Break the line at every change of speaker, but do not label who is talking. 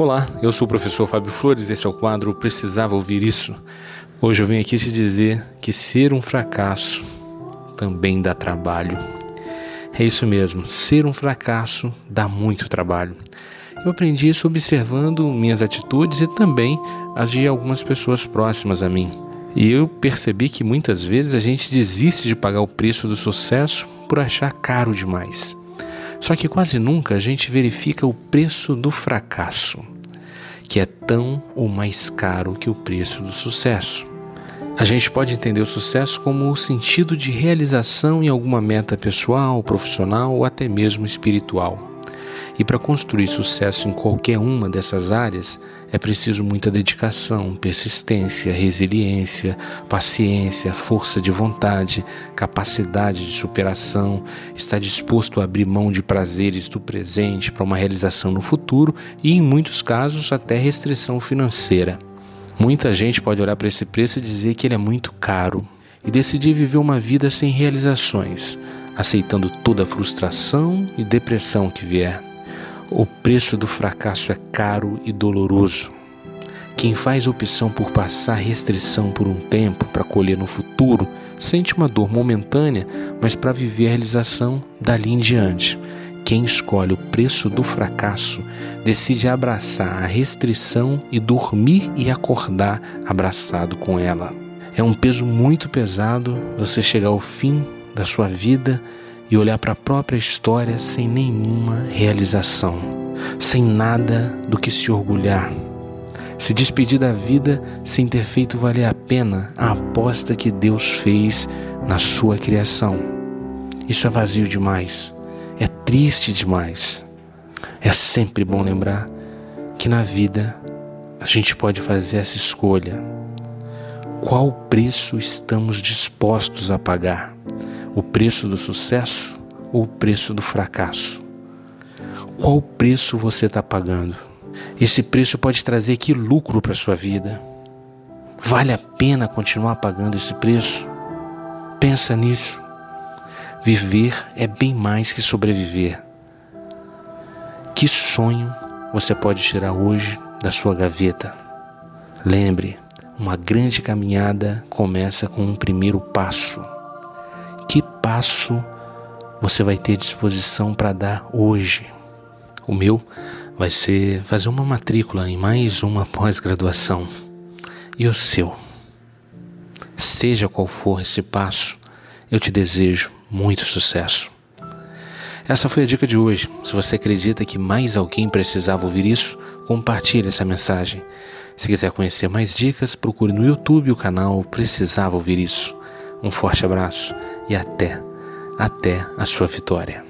Olá, eu sou o professor Fábio Flores, este é o quadro Precisava Ouvir Isso. Hoje eu venho aqui te dizer que ser um fracasso também dá trabalho. É isso mesmo, ser um fracasso dá muito trabalho. Eu aprendi isso observando minhas atitudes e também as de algumas pessoas próximas a mim. E eu percebi que muitas vezes a gente desiste de pagar o preço do sucesso por achar caro demais. Só que quase nunca a gente verifica o preço do fracasso, que é tão ou mais caro que o preço do sucesso. A gente pode entender o sucesso como o sentido de realização em alguma meta pessoal, profissional ou até mesmo espiritual. E para construir sucesso em qualquer uma dessas áreas, é preciso muita dedicação, persistência, resiliência, paciência, força de vontade, capacidade de superação, estar disposto a abrir mão de prazeres do presente para uma realização no futuro e, em muitos casos, até restrição financeira. Muita gente pode olhar para esse preço e dizer que ele é muito caro e decidir viver uma vida sem realizações, aceitando toda a frustração e depressão que vier. O preço do fracasso é caro e doloroso. Quem faz opção por passar restrição por um tempo para colher no futuro sente uma dor momentânea, mas para viver a realização dali em diante. Quem escolhe o preço do fracasso decide abraçar a restrição e dormir e acordar abraçado com ela. É um peso muito pesado você chegar ao fim da sua vida e olhar para a própria história sem nenhuma realização, sem nada do que se orgulhar. Se despedir da vida sem ter feito valer a pena a aposta que Deus fez na sua criação. Isso é vazio demais, é triste demais. É sempre bom lembrar que na vida a gente pode fazer essa escolha. Qual preço estamos dispostos a pagar? O preço do sucesso ou o preço do fracasso? Qual preço você está pagando? Esse preço pode trazer que lucro para sua vida? Vale a pena continuar pagando esse preço? Pensa nisso. Viver é bem mais que sobreviver. Que sonho você pode tirar hoje da sua gaveta? Lembre, uma grande caminhada começa com um primeiro passo que passo você vai ter disposição para dar hoje? O meu vai ser fazer uma matrícula em mais uma pós-graduação. E o seu? Seja qual for esse passo, eu te desejo muito sucesso. Essa foi a dica de hoje. Se você acredita que mais alguém precisava ouvir isso, compartilhe essa mensagem. Se quiser conhecer mais dicas, procure no YouTube o canal Precisava Ouvir Isso. Um forte abraço e até, até a sua vitória.